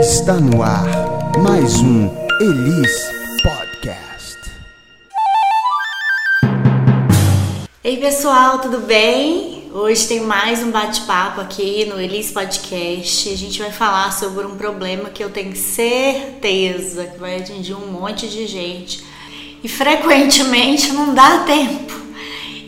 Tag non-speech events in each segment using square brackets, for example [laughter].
Está no ar mais um Elis Podcast. Ei pessoal, tudo bem? Hoje tem mais um bate-papo aqui no Elis Podcast. A gente vai falar sobre um problema que eu tenho certeza que vai atingir um monte de gente e frequentemente não dá tempo.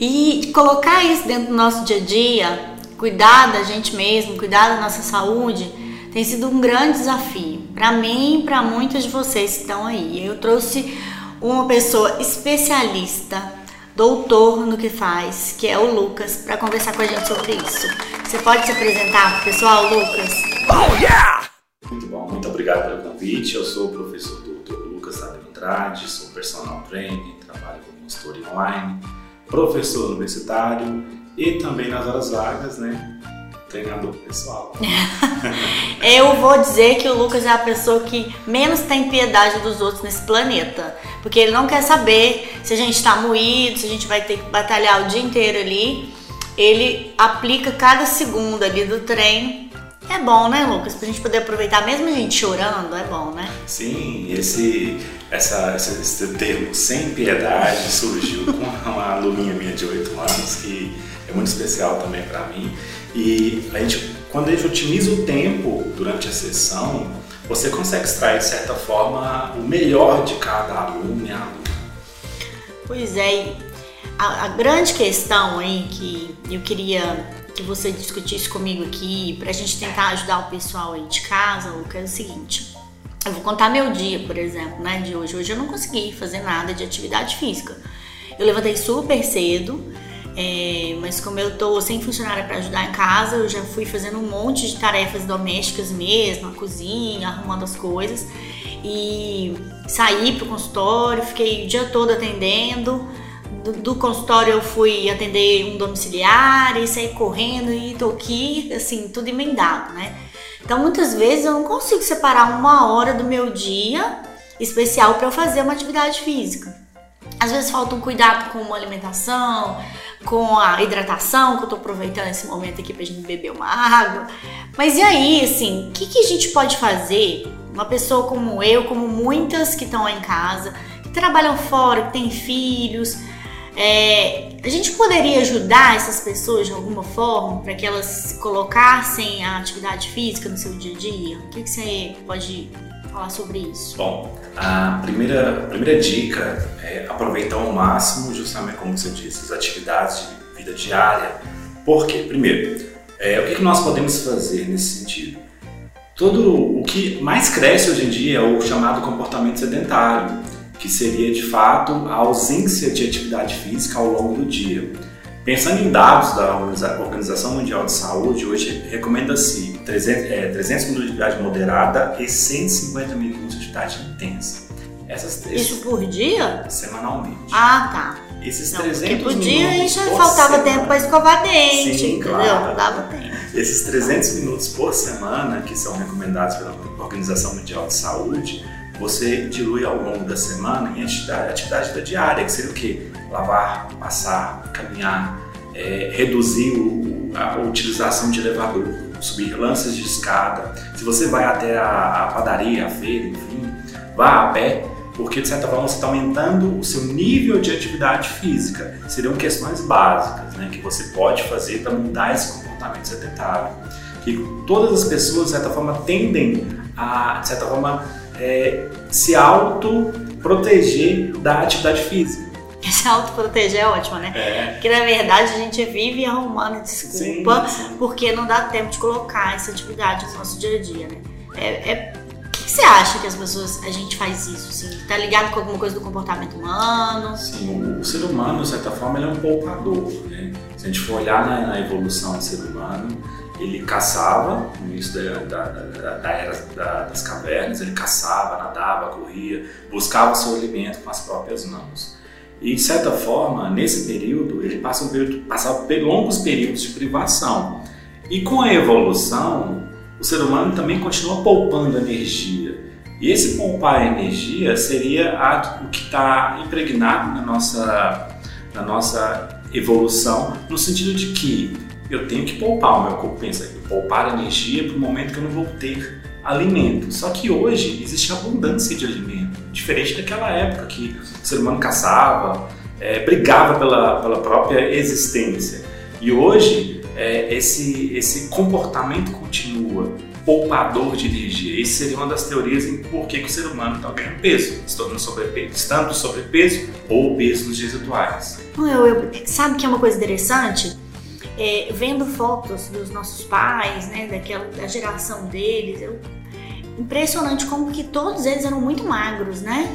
E colocar isso dentro do nosso dia a dia, cuidar da gente mesmo, cuidar da nossa saúde, tem sido um grande desafio para mim e para muitos de vocês que estão aí. Eu trouxe uma pessoa especialista, doutor no que faz, que é o Lucas, para conversar com a gente sobre isso. Você pode se apresentar, pessoal, Lucas? Oh, yeah! Muito bom, muito obrigado pelo convite. Eu sou o professor doutor Lucas Sabino Andrade, sou personal trainer, trabalho como consultor online, professor universitário e também nas horas vagas, né? Treinador pessoal. [laughs] eu vou dizer que o Lucas é a pessoa que menos tem piedade dos outros nesse planeta. Porque ele não quer saber se a gente está moído, se a gente vai ter que batalhar o dia inteiro ali. Ele aplica cada segundo ali do treino. É bom, né, Lucas? Pra gente poder aproveitar, mesmo a gente chorando, é bom, né? Sim, esse, essa, esse, esse termo sem piedade surgiu com uma aluninha minha de 8 anos que é muito especial também para mim. E a gente, quando a gente otimiza o tempo durante a sessão, você consegue extrair, de certa forma, o melhor de cada aluno e aluna. Pois é, a, a grande questão aí que eu queria que você discutisse comigo aqui, para a gente tentar ajudar o pessoal aí de casa, Lucas, é o seguinte. Eu vou contar meu dia, por exemplo, né, de hoje. Hoje eu não consegui fazer nada de atividade física. Eu levantei super cedo, é, mas como eu tô sem funcionária para ajudar em casa, eu já fui fazendo um monte de tarefas domésticas mesmo, a cozinha, arrumando as coisas. E saí pro consultório, fiquei o dia todo atendendo. Do, do consultório eu fui atender um domiciliar e saí correndo e tô aqui, assim, tudo emendado, né? Então muitas vezes eu não consigo separar uma hora do meu dia especial para eu fazer uma atividade física. Às vezes falta um cuidado com uma alimentação, com a hidratação, que eu tô aproveitando esse momento aqui pra gente beber uma água. Mas e aí, assim, o que, que a gente pode fazer? Uma pessoa como eu, como muitas que estão em casa, que trabalham fora, que têm filhos, é, a gente poderia ajudar essas pessoas de alguma forma para que elas colocassem a atividade física no seu dia a dia? O que, que você pode falar sobre isso? Bom, a primeira, a primeira dica é aproveitar ao máximo, justamente como você disse, as atividades de vida diária. Por quê? Primeiro, é, o que, nós podemos fazer nesse sentido? Todo o que mais cresce hoje em dia é o chamado comportamento sedentário, que seria de fato a ausência de atividade física ao longo do dia. Pensando em dados da Organização Mundial de Saúde, hoje recomenda-se 300, é, 300 minutos de atividade moderada e 150 minutos de atividade intensa. Essas três. Isso por dia? Semanalmente. Ah, tá. Esses Não, 300 por dia a gente faltava semana. tempo para escovar dente, Sim, entendeu? Claro. Não dava tempo. Esses 300 minutos por semana, que são recomendados pela Organização Mundial de Saúde, você dilui ao longo da semana em atividade, atividade da diária, que seria o quê? Lavar, passar, caminhar, é, reduzir o, a utilização de elevador, subir lances de escada. Se você vai até a, padaria, a feira, enfim, vá a pé, porque de certa forma você está aumentando o seu nível de atividade física. Seriam questões básicas né, que você pode fazer para mudar esse comportamento sedentário. Que todas as pessoas, de certa forma, tendem a, de certa forma, é, se auto-proteger da atividade física. [laughs] Se autoproteger é ótimo, né? É. Porque na verdade a gente vive arrumando desculpa Sim, sim. porque não dá tempo de colocar essa atividade no nosso dia a dia, né? É, é... O que, que você acha que as pessoas, a gente faz isso, assim? Tá ligado com alguma coisa do comportamento humano? Sim, o ser humano, de certa forma, ele é um poupador, né? Se a gente for olhar na, na evolução do ser humano, ele caçava no início da, da, da, da era da, das cavernas, ele caçava, nadava, corria, buscava o seu alimento com as próprias mãos. E de certa forma, nesse período, ele passa um período, passava longos períodos de privação. E com a evolução, o ser humano também continua poupando energia. E esse poupar energia seria a, o que está impregnado na nossa, na nossa evolução, no sentido de que eu tenho que poupar, o meu corpo pensa, poupar energia para o momento que eu não vou ter alimento. Só que hoje existe abundância de alimento, diferente daquela época que o ser humano caçava, é, brigava pela, pela própria existência. E hoje é, esse, esse comportamento continua poupador de energia. Essa seria uma das teorias em por que, que o ser humano está ganhando peso, estando sobrepeso, estando sobrepeso ou obeso nos dias atuais. Eu, eu, sabe que é uma coisa interessante? É, vendo fotos dos nossos pais, né, daquela da geração deles, eu, impressionante como que todos eles eram muito magros, né?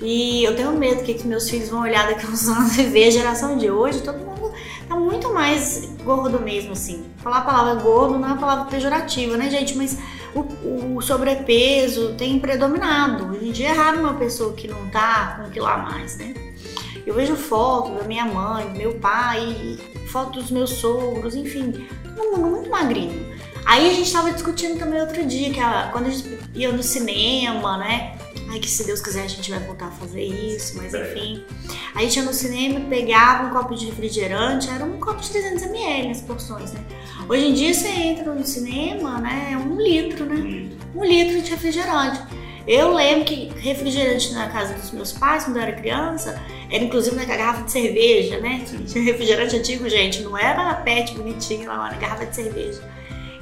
E eu tenho medo que, que meus filhos vão olhar daqui uns [laughs] anos e ver a geração de hoje, todo mundo tá muito mais gordo mesmo, assim. Falar a palavra gordo não é uma palavra pejorativa, né, gente? Mas o, o sobrepeso tem predominado. Hoje em dia é raro uma pessoa que não tá com um quilo a mais, né? Eu vejo fotos da minha mãe, do meu pai, fotos dos meus sogros, enfim, todo mundo muito magrinho. Aí a gente tava discutindo também outro dia, que a, quando a gente ia no cinema, né? Ai, que se Deus quiser a gente vai voltar a fazer isso, mas enfim. Aí a gente ia no cinema, pegava um copo de refrigerante, era um copo de 300ml as porções, né? Hoje em dia você entra no cinema, né? É um litro, né? Um litro de refrigerante. Eu lembro que refrigerante na casa dos meus pais, quando eu era criança, era inclusive na garrafa de cerveja, né? Tinha refrigerante antigo, gente, não era pet bonitinho lá, era garrafa de cerveja.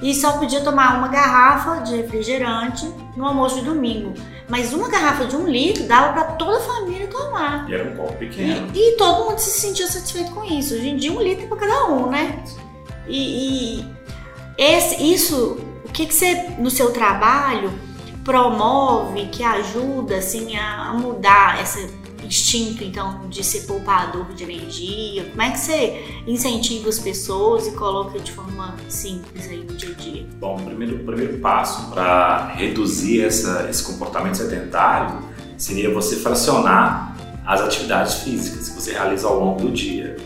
E só podia tomar uma garrafa de refrigerante no almoço de domingo. Mas uma garrafa de um litro dava para toda a família tomar. E era um copo pequeno. E, e, todo mundo se sentia satisfeito com isso. Hoje em dia, um litro para cada um, né? E, e esse, isso, o que, que você, no seu trabalho, promove, que ajuda assim a, mudar esse instinto então de ser poupador de energia? Como é que você incentiva as pessoas e coloca de forma simples aí no dia a dia? Bom, o primeiro, primeiro passo para reduzir essa, esse comportamento sedentário seria você fracionar as atividades físicas que você realiza ao longo do dia.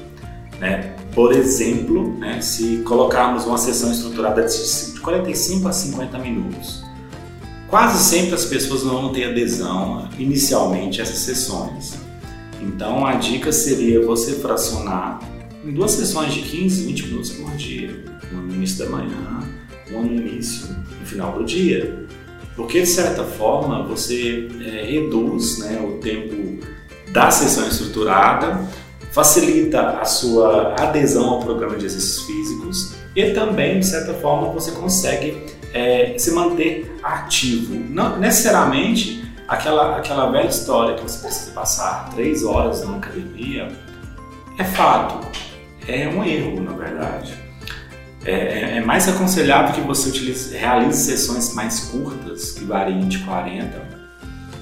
Né? Por exemplo, né, se colocarmos uma sessão estruturada de 45 a 50 minutos, Quase sempre as pessoas não vão ter adesão inicialmente a essas sessões. Então a dica seria você fracionar em duas sessões de 15, 20 minutos por dia, uma no início da manhã, uma no início, no final do dia. Porque de certa forma você é, reduz né, o tempo da sessão estruturada, facilita a sua adesão ao programa de exercícios físicos e também, de certa forma, você consegue é, se manter ativo. Não necessariamente aquela, aquela velha história que você precisa passar três horas na academia é fato, é um erro, na verdade. É, é, é mais aconselhável que você utilize, realize sessões mais curtas, que variem de 40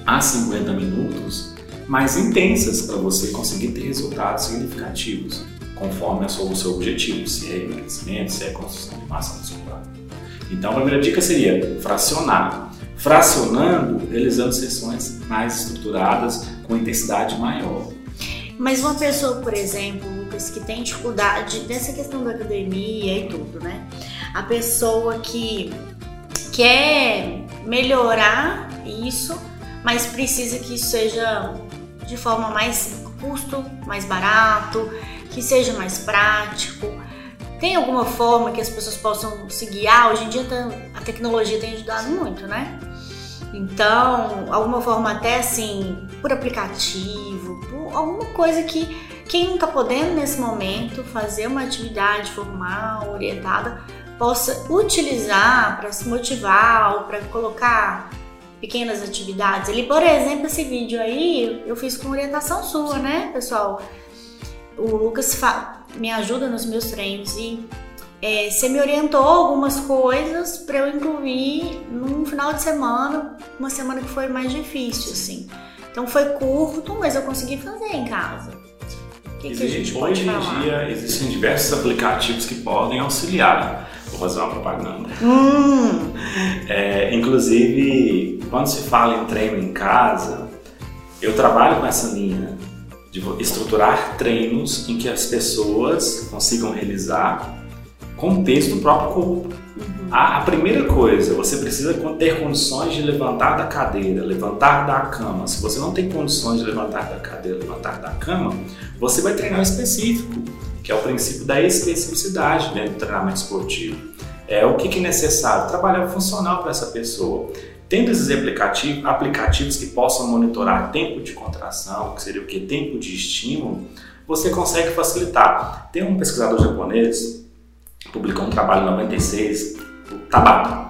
a 50 minutos, mais intensas para você conseguir ter resultados significativos, conforme o seu objetivo, se é emagrecimento, se é construção de massa muscular. Então a primeira dica seria fracionar. Fracionando, realizando sessões mais estruturadas, com intensidade maior. Mas uma pessoa, por exemplo, Lucas, que tem dificuldade nessa questão da academia e tudo, né? A pessoa que quer melhorar isso, mas precisa que isso seja de forma mais custo, mais barato, que seja mais prático. Tem alguma forma que as pessoas possam se guiar? Hoje em dia tá, a tecnologia tem ajudado muito, né? Então, alguma forma até assim, por aplicativo, por alguma coisa que quem não está podendo nesse momento fazer uma atividade formal, orientada, possa utilizar para se motivar ou para colocar pequenas atividades. Ali, por exemplo, esse vídeo aí eu fiz com orientação sua, né, pessoal? O Lucas me ajuda nos meus treinos e é, você me orientou algumas coisas para eu incluir num final de semana, uma semana que foi mais difícil, assim. Então foi curto, mas eu consegui fazer em casa. O que, que a gente pode Hoje falar? em dia existem diversos aplicativos que podem auxiliar. Vou fazer uma propaganda. Hum. É, inclusive, quando se fala em treino em casa, eu trabalho com essa linha de estruturar treinos em que as pessoas consigam realizar com o peso do próprio corpo. Uhum. A, a, primeira coisa, você precisa ter condições de levantar da cadeira, levantar da cama. Se você não tem condições de levantar da cadeira, levantar da cama, você vai treinar específico, que é o princípio da especificidade dentro do treinamento esportivo. É, o que, que é necessário? Trabalhar funcional para essa pessoa. Tendo esses aplicativos, aplicativos que possam monitorar tempo de contração, que seria o que? Tempo de estímulo, você consegue facilitar. Tem um pesquisador japonês, publicou um trabalho em 96, o Tabata.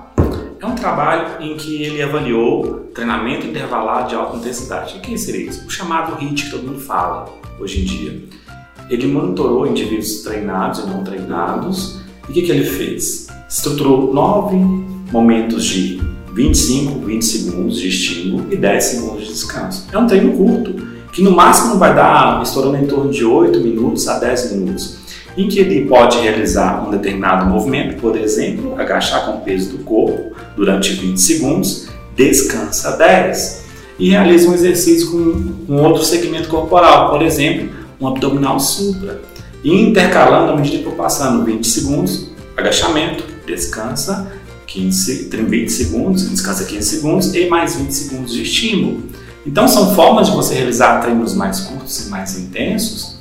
É um trabalho em que ele avaliou treinamento intervalado de alta intensidade. O que seria isso? O chamado HIIT que todo mundo fala hoje em dia. Ele monitorou indivíduos treinados e não treinados. E o que, que ele fez? Estruturou nove momentos de 25, 20 segundos de estímulo e 10 segundos de descanso. É um treino curto, que no máximo vai dar estourando em torno de 8 minutos a 10 minutos, em que ele pode realizar um determinado movimento, por exemplo, agachar com o peso do corpo durante 20 segundos, descansa 10 e realiza um exercício com um outro segmento corporal, por exemplo, um abdominal supra. E intercalando, à medida que for passando 20 segundos, agachamento, descansa 15, 20 segundos, descansa 15 segundos e mais 20 segundos de estímulo. Então são formas de você realizar treinos mais curtos e mais intensos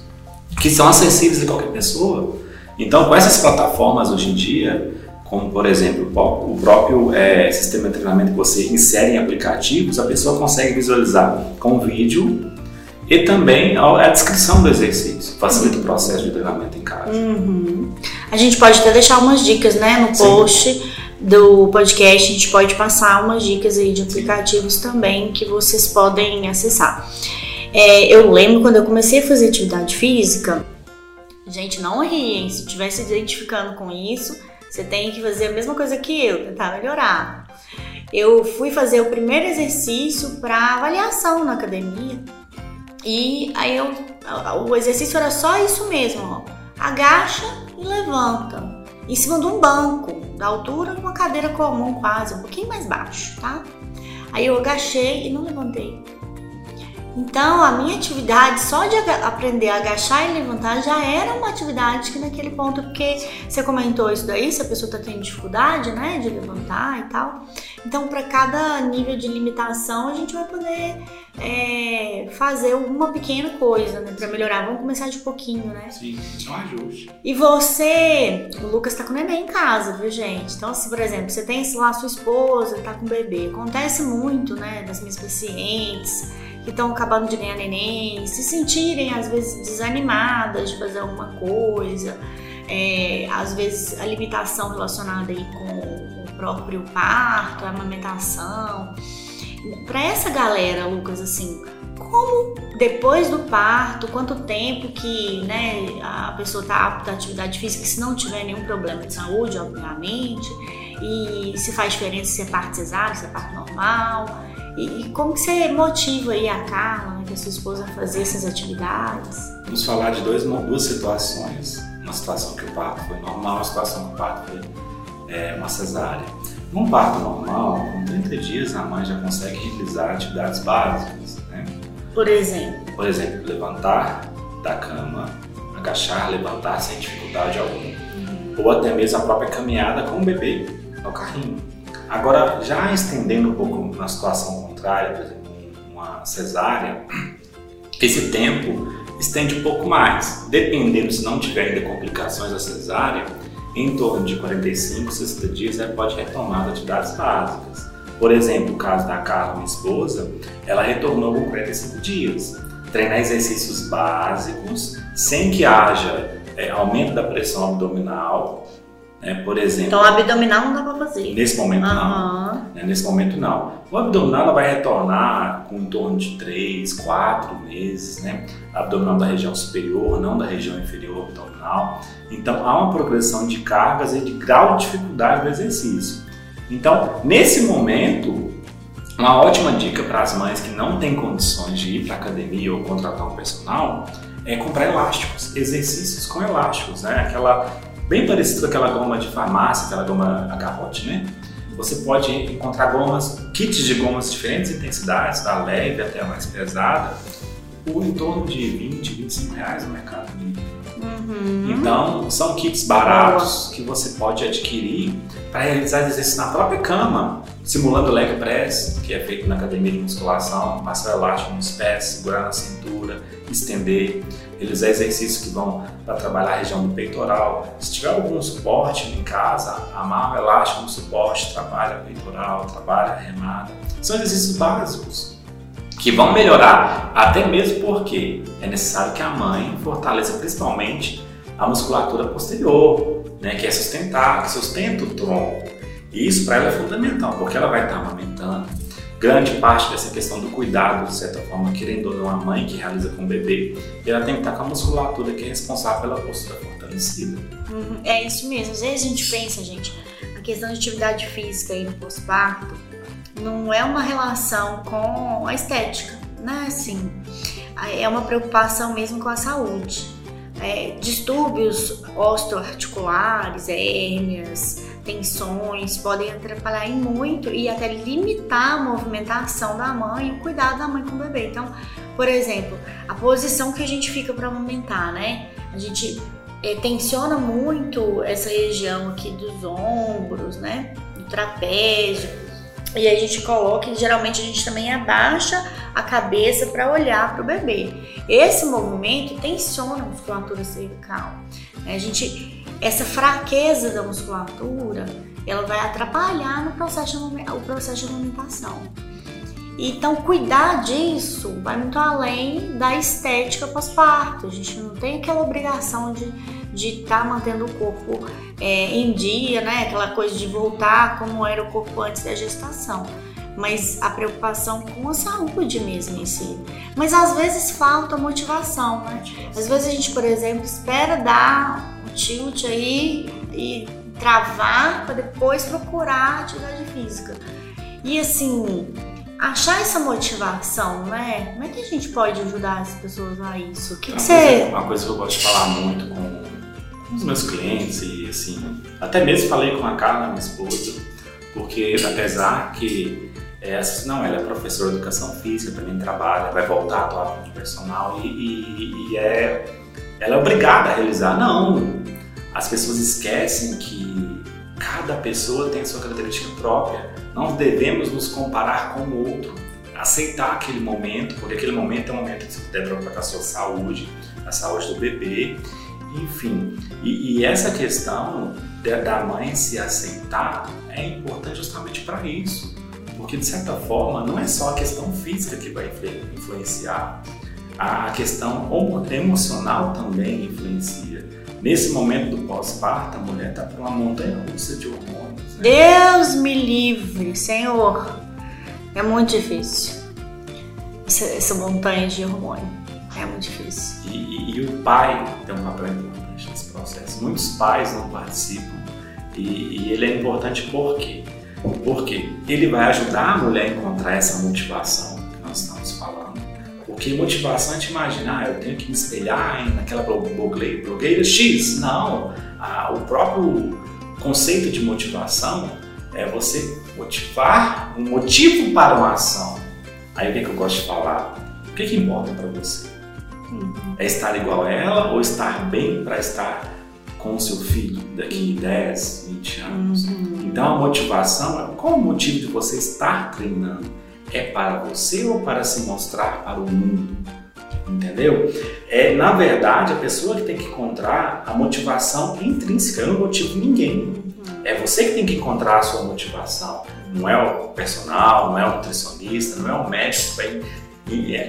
que são acessíveis a qualquer pessoa. Então com essas plataformas hoje em dia, como por exemplo o próprio é, sistema de treinamento que você insere em aplicativos, a pessoa consegue visualizar com vídeo e também a descrição do exercício, facilita o processo de treinamento em casa. Uhum. A gente pode até deixar umas dicas né, no post. Do podcast, a gente pode passar umas dicas aí de aplicativos também que vocês podem acessar. É, eu lembro quando eu comecei a fazer atividade física, gente, não riem, se estiver se identificando com isso, você tem que fazer a mesma coisa que eu, tentar melhorar. Eu fui fazer o primeiro exercício para avaliação na academia e aí eu, o exercício era só isso mesmo, ó, agacha e levanta em cima de um banco, da altura de uma cadeira comum quase, um pouquinho mais baixo, tá? Aí eu agachei e não levantei. Então, a minha atividade só de aprender a agachar e levantar já era uma atividade que naquele ponto, porque você comentou isso daí, se a pessoa está tendo dificuldade, né, de levantar e tal. Então, para cada nível de limitação, a gente vai poder é, fazer uma pequena coisa, né, para melhorar. Vamos começar de pouquinho, né? Sim, é um ajuste. E você, o Lucas tá com neném em casa, viu, gente? Então, se, por exemplo, você tem lá sua esposa, tá com bebê, acontece muito, né, das minhas pacientes que estão acabando de ganhar neném, se sentirem às vezes desanimadas de fazer alguma coisa, é, às vezes a limitação relacionada aí com o próprio parto, a amamentação. Para essa galera, Lucas, assim, como depois do parto, quanto tempo que né, a pessoa está apta à atividade física, se não tiver nenhum problema de saúde, obviamente, e se faz diferença se é parto cesárea, se é parto normal, e, e como que você motiva aí a Carla, né, que a sua esposa, a fazer essas atividades? Vamos falar de dois, duas situações. Uma situação que o parto foi normal, uma situação que o parto foi é, uma cesárea. Num parto normal, com 30 dias, a mãe já consegue realizar atividades básicas. Né? Por exemplo? Por exemplo, levantar da cama, agachar, levantar sem dificuldade alguma. Uhum. Ou até mesmo a própria caminhada com o bebê no carrinho. Agora, já estendendo um pouco na situação contrária, por exemplo, uma cesárea, [clears throat] esse tempo estende um pouco mais. Dependendo se não tiver ainda complicações da cesárea, em torno de 45, 60 dias ela pode retomar as atividades básicas. Por exemplo, o caso da Carla, minha esposa, ela retornou com 45 dias. Treinar exercícios básicos, sem que haja é, aumento da pressão abdominal, né? Por exemplo. Então, abdominal não dá para fazer. Nesse momento, uhum. não. Né? Nesse momento, não. O abdominal ela vai retornar com em torno de 3, 4 meses, né? Abdominal da região superior, não da região inferior abdominal. Então, há uma progressão de cargas e de grau de dificuldade do exercício. Então, nesse momento, uma ótima dica para as mães que não têm condições de ir para academia ou contratar um personal é comprar elásticos, exercícios com elásticos, né? Aquela bem parecido com aquela goma de farmácia, aquela goma agarrote, né? Você pode encontrar gomas, kits de gomas de diferentes intensidades, da leve até a mais pesada, por em torno de 20, 25 reais no mercado Uhum. Então, são kits baratos que você pode adquirir para realizar exercícios na própria cama, simulando o leg press, que é feito na academia de musculação, passar elástico nos pés, segurar na cintura, estender. Realizar exercícios que vão para trabalhar a região do peitoral. Se tiver algum suporte em casa, amarra o elástico no suporte, trabalha peitoral, trabalha remada. São exercícios básicos que vão melhorar, até mesmo porque é necessário que a mãe fortaleça principalmente a musculatura posterior, né, que é sustentar, que sustenta o tronco. E isso para ela é fundamental, porque ela vai estar amamentando. Grande parte dessa questão do cuidado, de certa forma, querendo ou não, a mãe que realiza com o bebê, ela tem que estar com a musculatura que é responsável pela postura fortalecida. Uhum, é isso mesmo. Às vezes a gente pensa, gente, a questão de atividade física aí no pós-parto não é uma relação com a estética, né? Assim, é uma preocupação mesmo com a saúde. É, distúrbios osteoarticulares, hérnias, tensões podem atrapalhar em muito e até limitar a movimentação da mãe e o cuidado da mãe com o bebê. Então, por exemplo, a posição que a gente fica para amamentar, né? A gente é, tensiona muito essa região aqui dos ombros, né? Do trapézio e a gente coloca, e geralmente a gente também abaixa a cabeça para olhar para o bebê. Esse movimento tensiona a musculatura cervical. A gente, essa fraqueza da musculatura, ela vai atrapalhar no processo de, o processo de amamentação. Então, cuidar disso vai muito além da estética pós-parto. A gente não tem aquela obrigação de de estar tá mantendo o corpo é, em dia, né? Aquela coisa de voltar como era o corpo antes da gestação. Mas a preocupação com a saúde mesmo em si. Mas às vezes falta motivação, né? Às vezes a gente, por exemplo, espera dar tilt aí e travar para depois procurar atividade física. E assim, achar essa motivação, né? Como é que a gente pode ajudar as pessoas a isso? O que, que você. Uma coisa que eu gosto de falar muito com os meus clientes e assim, até mesmo falei com a Carla, minha esposa, porque apesar que é, não, ela é professora de educação física, também trabalha, vai voltar a atuar como personal e, e, e é, ela é obrigada a realizar. Não, as pessoas esquecem que cada pessoa tem a sua característica própria. Não devemos nos comparar com o outro, aceitar aquele momento, porque aquele momento é um momento que deve preocupar a sua saúde, a saúde do bebê enfim, e, e essa questão da mãe se aceitar é importante justamente para isso, porque de certa forma não é só a questão física que vai influenciar, a questão emocional também influencia. Nesse momento do pós-parto, a mulher está para uma montanha russa de hormônios. Né? Deus me livre, Senhor! É muito difícil essa, essa montanha de hormônio. É muito difícil. E, e, e, o pai tem um papel importante nesse processo. Muitos pais não participam. E, e ele é importante por quê? Porque ele vai ajudar a mulher a encontrar essa motivação Porque motivação é te imaginar, eu tenho que me espelhar naquela blogueira, blogueira X. Não, o próprio conceito de motivação é você motivar um motivo para uma ação. Aí o que, é que eu gosto de falar? O que, é que importa para você? É estar igual a ela ou estar bem para estar com o seu filho daqui 10, 20 anos? Uhum. Então a motivação, qual o motivo de você estar treinando? É para você ou para se mostrar para o mundo? Entendeu? É, na verdade, a pessoa que tem que encontrar a motivação intrínseca. Eu não motivo ninguém. É você que tem que encontrar a sua motivação. Não é o personal, não é o nutricionista, não é o médico que vai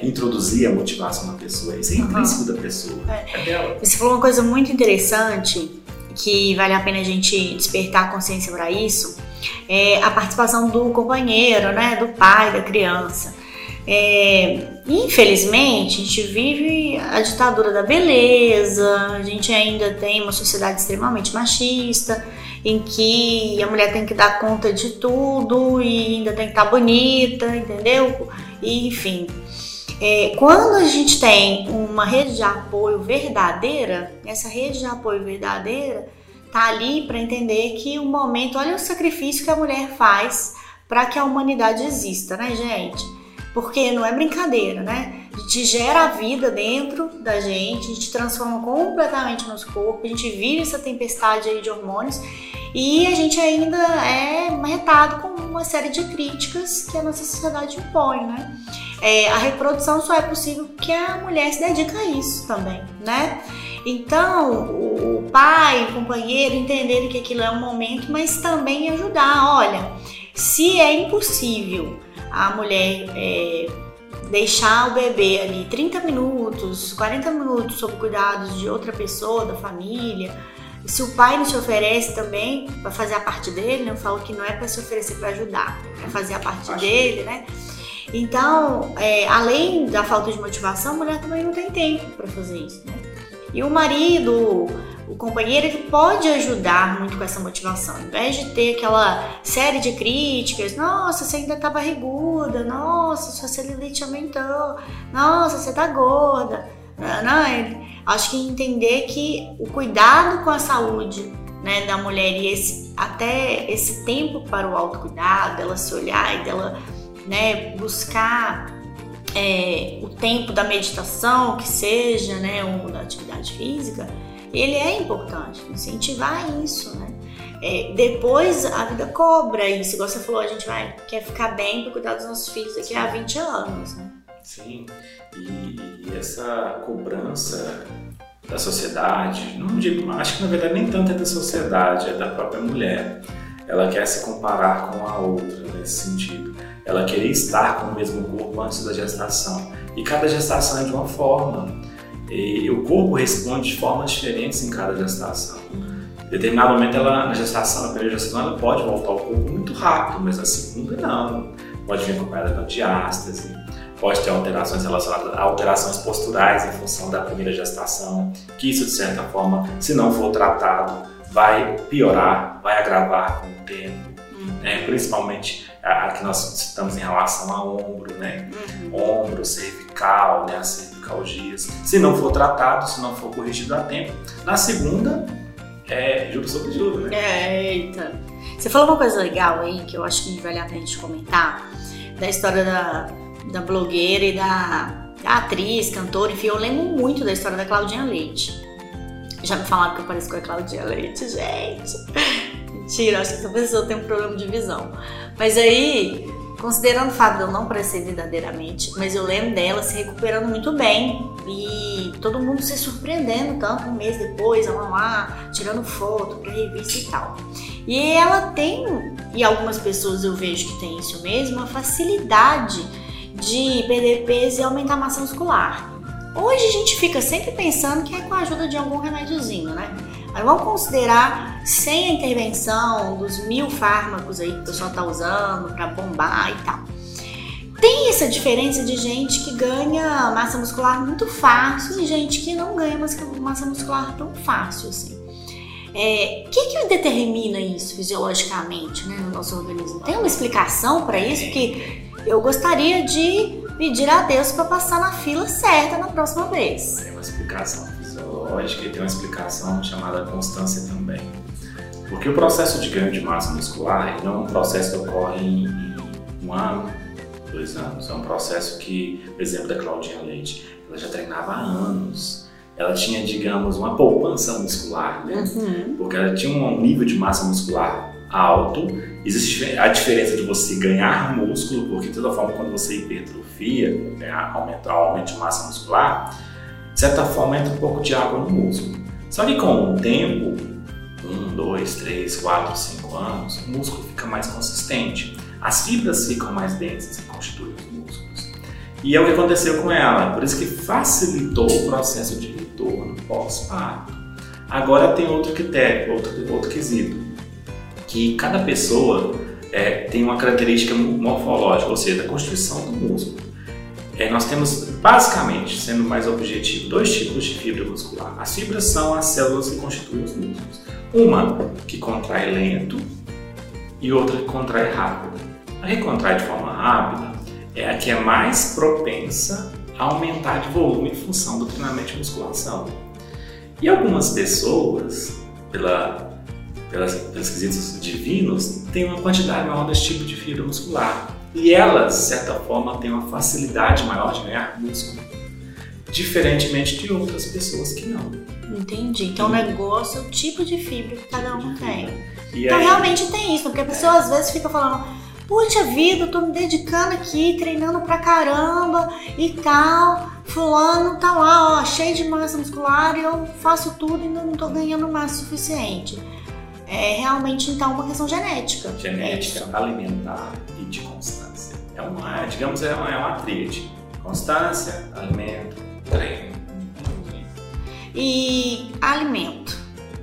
introduzir a motivação na pessoa. Isso é intrínseco uhum. da pessoa. É. é dela. Você falou uma coisa muito interessante que vale a pena a gente despertar a consciência para isso. É a participação do companheiro, né, do pai, da criança. É, infelizmente, a gente vive a ditadura da beleza, a gente ainda tem uma sociedade extremamente machista, em que a mulher tem que dar conta de tudo e ainda tem que estar bonita, entendeu? E, enfim. É, quando a gente tem uma rede de apoio verdadeira, essa rede de apoio verdadeira tá ali para entender que o momento, olha o sacrifício que a mulher faz para que a humanidade exista, né, gente? Porque não é brincadeira, né? A gente gera a vida dentro da gente, a gente transforma completamente nosso corpo, a gente vive essa tempestade aí de hormônios e a gente ainda é marretado com uma série de críticas que a nossa sociedade impõe, né? é, a reprodução só é possível porque a mulher se dedica a isso também, né? Então, o pai, o companheiro entenderem que aquilo é um momento, mas também ajudar. Olha, se é impossível a mulher é, deixar o bebê ali 30 minutos, 40 minutos sob cuidados de outra pessoa da família, se o pai não se oferece também para fazer a parte dele, né? eu falo que não é para se oferecer para ajudar, é fazer a parte Acho dele, né? Então, é, além da falta de motivação, a mulher também não tem tempo para fazer isso, né? E o marido, o companheiro, ele pode ajudar muito com essa motivação. Ao invés de ter aquela série de críticas, nossa, você ainda tá barriguda, nossa, sua celulite aumentou, nossa, você tá gorda. Não, acho que entender que o cuidado com a saúde né, da mulher e esse, até esse tempo para o autocuidado, dela se olhar e dela né, buscar é, o tempo da meditação, que seja, né, ou da atividade física, ele é importante, incentivar isso, né? É, depois a vida cobra isso, igual você falou, a gente vai quer ficar bem para cuidar dos nossos filhos daqui a 20 anos, né? Sim, e, e essa cobrança da sociedade, não digo, acho que na verdade nem tanto é da sociedade, é da própria mulher. Ela quer se comparar com a outra nesse sentido ela querer estar com o mesmo corpo antes da gestação. E cada gestação é de uma forma. E o corpo responde de formas diferentes em cada gestação. Em determinado momento, ela, na gestação, na primeira gestação, ela pode voltar ao corpo muito rápido, mas na segunda não. Pode vir acompanhada da diástase, pode ter alterações relacionadas a alterações posturais em função da primeira gestação, que isso, de certa forma, se não for tratado, vai piorar, vai agravar com o tempo. Né? Principalmente a, que nós citamos em relação a ombro, né? Uhum. Ombro, cervical, né? As cervicalgias. Se não for tratado, se não for corrigido a tempo. Na segunda, é juro sobre juro, né? Eita. Você falou uma coisa legal aí, que eu acho que vale a pena a gente comentar, da história da, da blogueira e da, da atriz, cantora, enfim, eu lembro muito da história da Claudinha Leite. Já me falaram que eu pareço com a Claudinha Leite, gente. Mentira, acho que essa pessoa tem um problema de visão. Mas aí, considerando o fato de eu não parecer verdadeiramente, mas eu lembro dela se recuperando muito bem e todo mundo se surpreendendo tanto um mês depois, ela lá, tirando foto pra revista e tal. E ela tem, e algumas pessoas eu vejo que tem isso mesmo, a facilidade de perder peso e aumentar a massa muscular. Hoje a gente fica sempre pensando que é com a ajuda de algum remédiozinho, né? Mas vamos considerar sem a intervenção dos mil fármacos aí que o pessoal está usando para bombar e tal. Tem essa diferença de gente que ganha massa muscular muito fácil e gente que não ganha massa muscular tão fácil assim. O é, que, que determina isso fisiologicamente né, no nosso organismo? Tem uma explicação para isso? Que eu gostaria de pedir a Deus para passar na fila certa na próxima vez. Tem uma explicação fisiológica e tem uma explicação chamada constância também. Porque o processo de ganho de massa muscular não é um processo que ocorre em, um ano, dois anos. É um processo que, por exemplo, da Claudinha Leite, ela já treinava há anos. Ela tinha, digamos, uma poupança muscular, né? Uhum. Porque ela tinha um nível de massa muscular alto. Existe a diferença de você ganhar músculo, porque de toda forma, quando você hipertrofia, né, aumenta, aumento de massa muscular, de certa forma entra um pouco de água no músculo. Só que com o tempo, um, dois, três, quatro, cinco anos, o músculo fica mais consistente. As fibras ficam mais densas e constituem os músculos. E é o que aconteceu com ela, por isso que facilitou o processo de retorno pós-parto. Agora tem outro critério, outro, outro quesito, que cada pessoa é, tem uma característica morfológica, ou seja, da constituição do músculo. É, nós temos, basicamente, sendo mais objetivo, dois tipos de fibra muscular. As fibras são as células que constituem os músculos. Uma que contrai lento e outra que contrai rápido. A que contrai de forma rápida é a que é mais propensa a aumentar de volume em função do treinamento de musculação. E algumas pessoas, pela, pelas, pelos quesitos divinos, têm uma quantidade maior desse tipo de fibra muscular. E elas, de certa forma, têm uma facilidade maior de ganhar músculo, diferentemente de outras pessoas que não. Entendi. Então o negócio é o tipo de fibra que cada um tem. E então aí... realmente tem isso, porque a pessoa às vezes fica falando, Puxa vida, eu tô me dedicando aqui, treinando pra caramba e tal. Fulano tá lá, ó, cheio de massa muscular e eu faço tudo e não tô ganhando massa suficiente. É realmente então uma questão genética. Genética, alimentar e de constância. É uma, digamos, é uma, é uma tríade. Constância, alimento, treino. E alimento.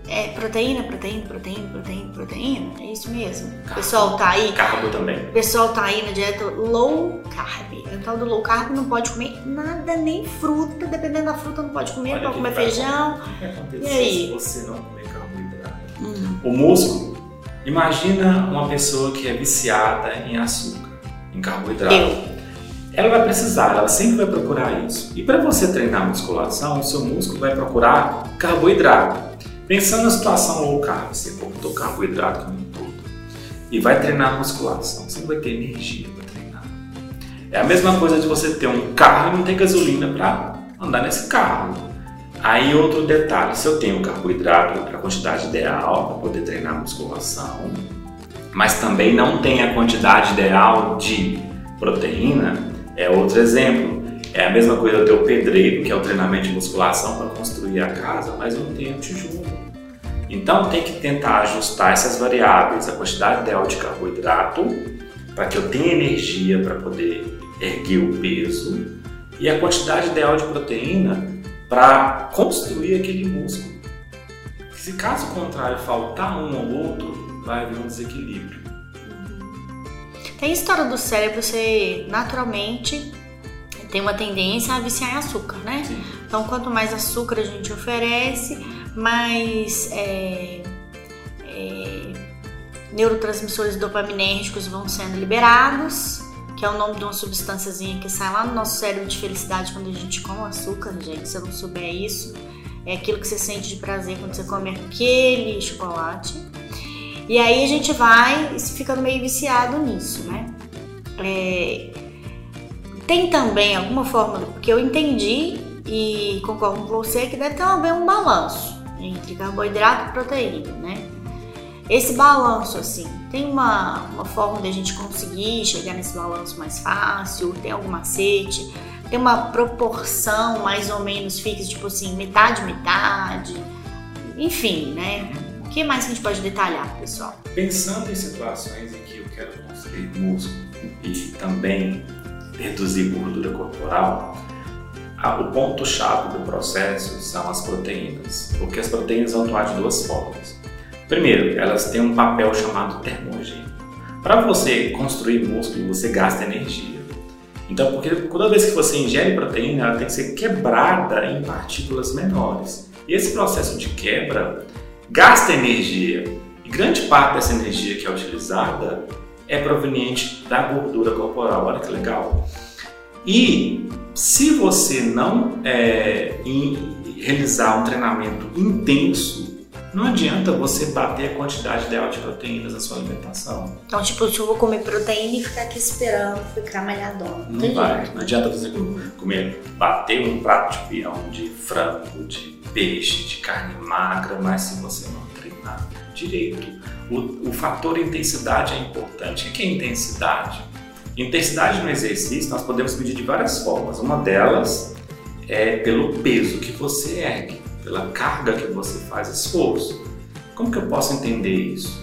É proteína, proteína, proteína, proteína, proteína? É isso mesmo? O pessoal tá aí. Carbo também. Pessoal tá aí na dieta low carb. Então, do low carb não pode comer nada, nem fruta. Dependendo da fruta, não pode comer, Olha pode comer vai- feijão. Acontece E aí? se você não comer carboidrato? Hum. O músculo, imagina uma pessoa que é viciada em açúcar, em carboidrato. Eu. Ela vai precisar, ela sempre vai procurar isso. E para você treinar musculação, o seu músculo vai procurar carboidrato. Pensando na situação low carb, você cortou carboidrato o caminho todo e vai treinar musculação, você não vai ter energia para treinar. É a mesma coisa de você ter um carro e não ter gasolina para andar nesse carro. Aí outro detalhe, se eu tenho carboidrato para a quantidade ideal para poder treinar musculação, mas também não tem a quantidade ideal de proteína, é outro exemplo. É a mesma coisa eu ter o pedreiro, que é o treinamento de musculação para construir a casa, mas eu não tenho tijolo. Então tem que tentar ajustar essas variáveis, a quantidade ideal de carboidrato, para que eu tenha energia para poder erguer o peso, e a quantidade ideal de proteína para construir aquele músculo. Se caso contrário faltar um ou outro, vai haver um desequilíbrio. Tem história do cérebro, você naturalmente tem uma tendência a viciar em açúcar, né? Sim. Então, quanto mais açúcar a gente oferece, mais é, é, neurotransmissores dopaminérgicos vão sendo liberados, que é o nome de uma substânciazinha que sai lá no nosso cérebro de felicidade quando a gente come açúcar, gente. Se eu não souber isso, é aquilo que você sente de prazer quando você come aquele chocolate. E aí a gente vai ficando meio viciado nisso, né? É, tem também alguma forma, porque eu entendi e concordo com você que deve ter haver um balanço entre carboidrato e proteína, né? Esse balanço, assim, tem uma, uma forma de a gente conseguir chegar nesse balanço mais fácil? Tem algum macete? Tem uma proporção mais ou menos fixa, tipo assim, metade, metade? Enfim, né? O que mais que a gente pode detalhar, pessoal? Pensando em situações em que eu quero construir músculo e também reduzir gordura corporal, o ponto-chave do processo são as proteínas, porque as proteínas vão atuar de duas formas. Primeiro, elas têm um papel chamado termogênico. Para você construir músculo, você gasta energia. Então, porque toda vez que você ingere proteína, ela tem que ser quebrada em partículas menores. E esse processo de quebra gasta energia. E grande parte dessa energia que é utilizada é proveniente da gordura corporal. Olha que legal. E se você não é, realizar um treinamento intenso, não adianta você bater a quantidade ideal de proteínas na sua alimentação. Então, tipo, se eu vou comer proteína e ficar aqui esperando ficar malhadona. Não tem vai. jeito, Não adianta você comer, bater um prato de peão, de frango, de peixe, de carne magra, mas se você não treinar direito. O, o fator intensidade é importante. O que é intensidade? Intensidade no exercício nós podemos medir de várias formas. Uma delas é pelo peso que você ergue, pela carga que você faz esforço. Como que eu posso entender isso?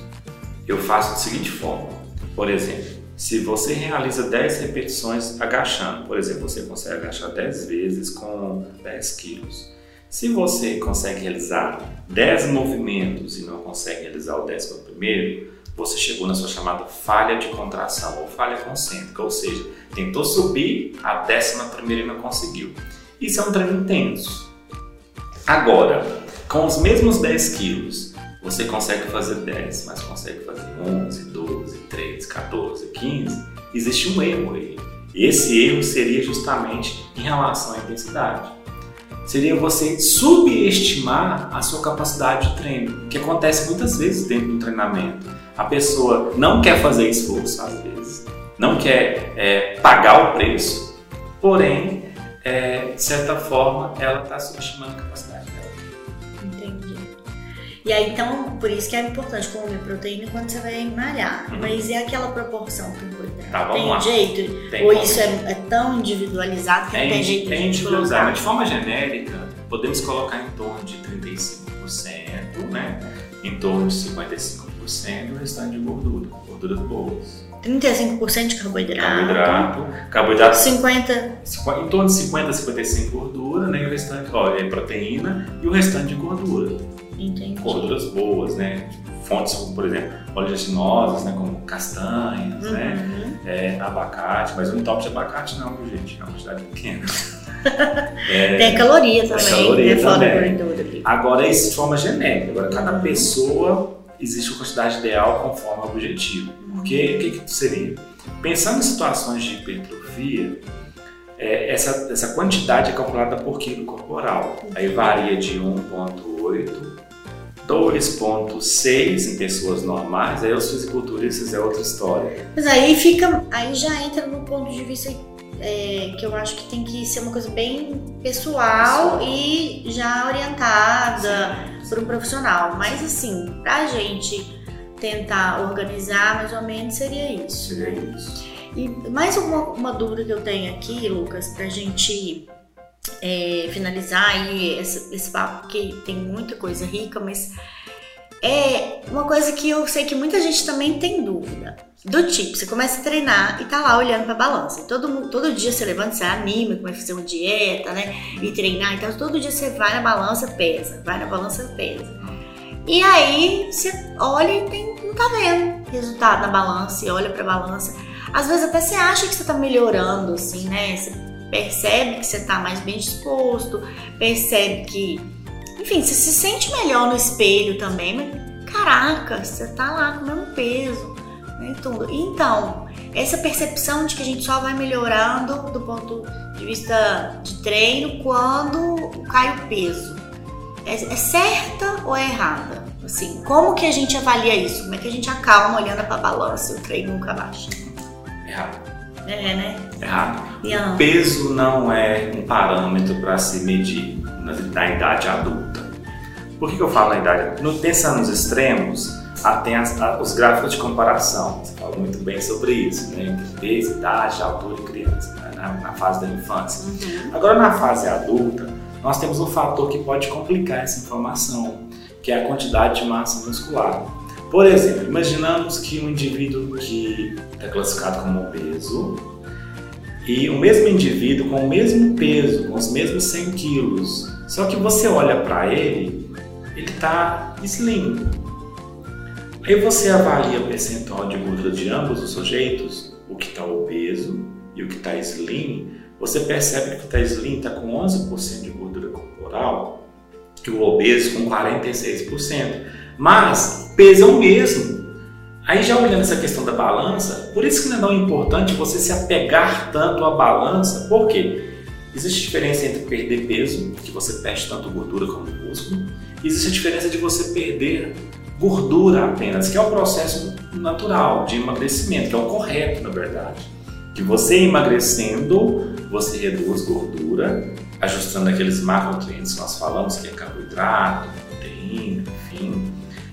Eu faço da seguinte forma. Por exemplo, se você realiza 10 repetições agachando, por exemplo, você consegue agachar 10 vezes com 10 quilos. Se você consegue realizar 10 movimentos e não consegue realizar o 10 primeiro, você chegou na sua chamada falha de contração ou falha concêntrica, ou seja, tentou subir a décima primeira e não conseguiu. Isso é um treino intenso. Agora, com os mesmos 10 quilos, você consegue fazer 10, mas consegue fazer 11, 12, 13, 14, 15. Existe um erro aí. Esse erro seria justamente em relação à intensidade. Seria você subestimar a sua capacidade de treino, que acontece muitas vezes dentro do treinamento. A pessoa não quer fazer esforço às vezes, não quer é, pagar o preço, porém, é, de certa forma, ela está subestimando a capacidade. E aí, então, por isso que é importante comer proteína quando você vai malhar. Uhum. Mas e aquela proporção carboidrato? Tá, tem lá. jeito? Tem Ou como. isso é, é tão individualizado que não tem jeito de É gente individualizado, colocar? mas de forma genérica, podemos colocar em torno de 35%, né? Em torno de 55% e o restante de gordura, gorduras boas. 35% de carboidrato. Carboidrato, carboidrato 50. em torno de 50 a 55 gordura, né? E o restante, ó, é proteína e o restante de gordura. Entendi. Gorduras boas, né? Fontes como, por exemplo, oleaginosas, né? Como castanhas, né? Uhum. É, abacate, mas um top de abacate não, viu, gente? É uma quantidade pequena. [laughs] É, Tem caloria também, caloria né? Fora da também. gordura. Agora, isso de forma genérica. Agora, cada pessoa existe uma quantidade ideal conforme o objetivo. Porque o que, que seria? Pensando em situações de hipertrofia, é, essa, essa quantidade é calculada por quilo corporal. Aí varia de 1,8, 2,6 em pessoas normais. Aí os fisiculturistas é outra história. Mas aí fica. Aí já entra no ponto de vista é, que eu acho que tem que ser uma coisa bem pessoal e já orientada por um profissional. Mas assim, pra gente tentar organizar mais ou menos seria isso. Seria isso. E mais uma, uma dúvida que eu tenho aqui, Lucas, pra gente é, finalizar aí esse, esse papo, que tem muita coisa rica, mas é uma coisa que eu sei que muita gente também tem dúvida. Do tipo, você começa a treinar e tá lá olhando pra balança. Todo, todo dia você levanta, você anima, começa a fazer uma dieta, né? E treinar. Então todo dia você vai na balança, pesa. Vai na balança, pesa. E aí você olha e tem, não tá vendo resultado na balança, e olha pra balança. Às vezes até você acha que você tá melhorando, assim, né? Você percebe que você tá mais bem disposto, percebe que. Enfim, você se sente melhor no espelho também, mas caraca, você tá lá com o mesmo peso, né? tudo. Então, essa percepção de que a gente só vai melhorando do ponto de vista de treino quando cai o peso. É, é certa ou é errada? Assim, como que a gente avalia isso? Como é que a gente acalma olhando pra balança e o treino nunca baixa? Errado. É, né? Errado. Ian, Peso não é um parâmetro para se medir na, na idade adulta. Por que, que eu falo na idade? No, pensando nos extremos, tem as- ah, os gráficos de comparação. Você fala muito bem sobre isso, né? Entre peso, idade, altura e criança, né? na, na fase da infância. Uhum. Agora, na fase adulta, nós temos um fator que pode complicar essa informação, que é a quantidade de massa muscular. Por exemplo, imaginamos que um indivíduo que está classificado como obeso e o mesmo indivíduo com o mesmo peso, com os mesmos 100 quilos, só que você olha para ele, ele está slim. Aí você avalia o percentual de gordura de ambos os sujeitos, o que está obeso e o que está slim, você percebe que o que está slim está com 11% de gordura corporal e o obeso com 46%. Mas peso é o mesmo. Aí já olhando essa questão da balança, por isso que não é tão importante você se apegar tanto à balança, por quê? Existe diferença entre perder peso, que você perde tanto gordura como músculo, e existe a diferença de você perder gordura apenas, que é o processo natural de emagrecimento, que é o correto, na verdade. Que você emagrecendo, você reduz gordura, ajustando aqueles macronutrientes que nós falamos, que é carboidrato,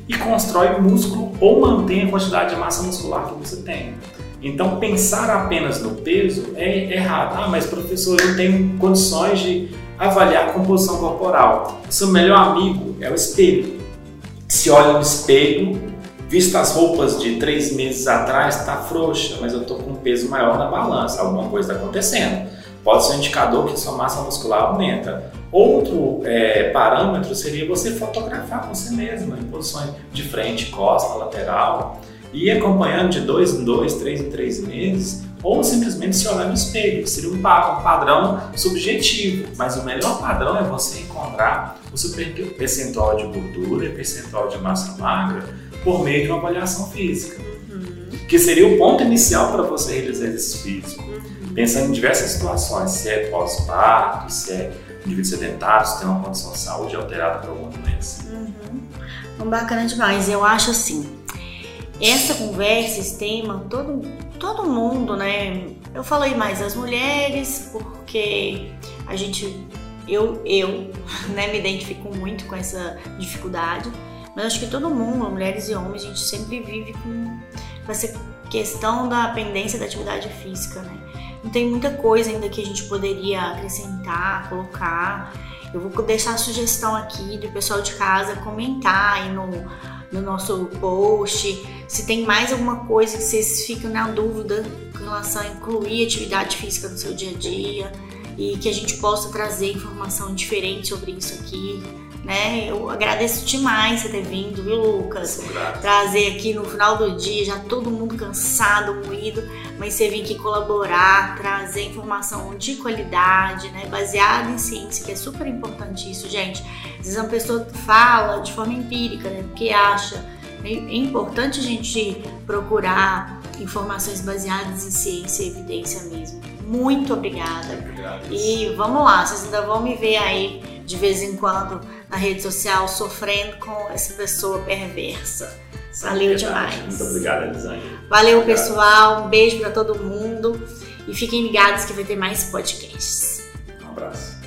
e constrói músculo ou mantém a quantidade de massa muscular que você tem. Então, pensar apenas no peso é errado. Ah, mas professor, eu tenho condições de avaliar a composição corporal. O seu melhor amigo é o espelho. Se olha no espelho, vista as roupas de três meses atrás, está frouxa, mas eu estou com um peso maior na balança, alguma coisa está acontecendo. Pode ser um indicador que sua massa muscular aumenta. Outro é, parâmetro seria você fotografar você mesma em posições de frente, costa, lateral e ir acompanhando de dois em dois, três em três meses, ou simplesmente se olhar no espelho. Seria um, pa- padrão subjetivo, mas o melhor padrão é você encontrar o seu per- percentual de gordura e percentual de massa magra por meio de uma avaliação física, que seria o ponto inicial para você realizar exercício físico. Pensando em diversas situações, se é pós-parto, se é indivíduo sedentário, se tem uma condição de saúde alterada por alguma doença. Uhum. Bacana demais. Eu acho assim, essa conversa, esse tema, todo, todo mundo, né? Eu falei mais as mulheres, porque a gente, eu, eu, [laughs] né, me identifico muito com essa dificuldade. Mas acho que todo mundo, mulheres e homens, a gente sempre vive com essa questão da pendência da atividade física, né? Não tem muita coisa ainda que a gente poderia acrescentar, colocar. Eu vou deixar a sugestão aqui do pessoal de casa comentar aí no, no nosso post. Se tem mais alguma coisa que vocês ficam na dúvida com relação a incluir atividade física no seu dia a dia e que a gente possa trazer informação diferente sobre isso aqui né? Eu agradeço demais você ter vindo, viu, Lucas? Trazer aqui no final do dia, já todo mundo cansado, moído, mas você vir aqui colaborar, trazer informação de qualidade, né? Baseada em ciência, que é super importante isso, gente. Às vezes uma pessoa fala de forma empírica, né? Porque acha. É importante a gente procurar informações baseadas em ciência e evidência mesmo. Muito obrigada. E vamos lá, vocês ainda vão me ver aí de vez em quando na rede social sofrendo com essa pessoa perversa. Valeu demais. Muito obrigada, Elisane. Valeu, Obrigado. pessoal. Um beijo para todo mundo. E fiquem ligados que vai ter mais podcasts. Um abraço.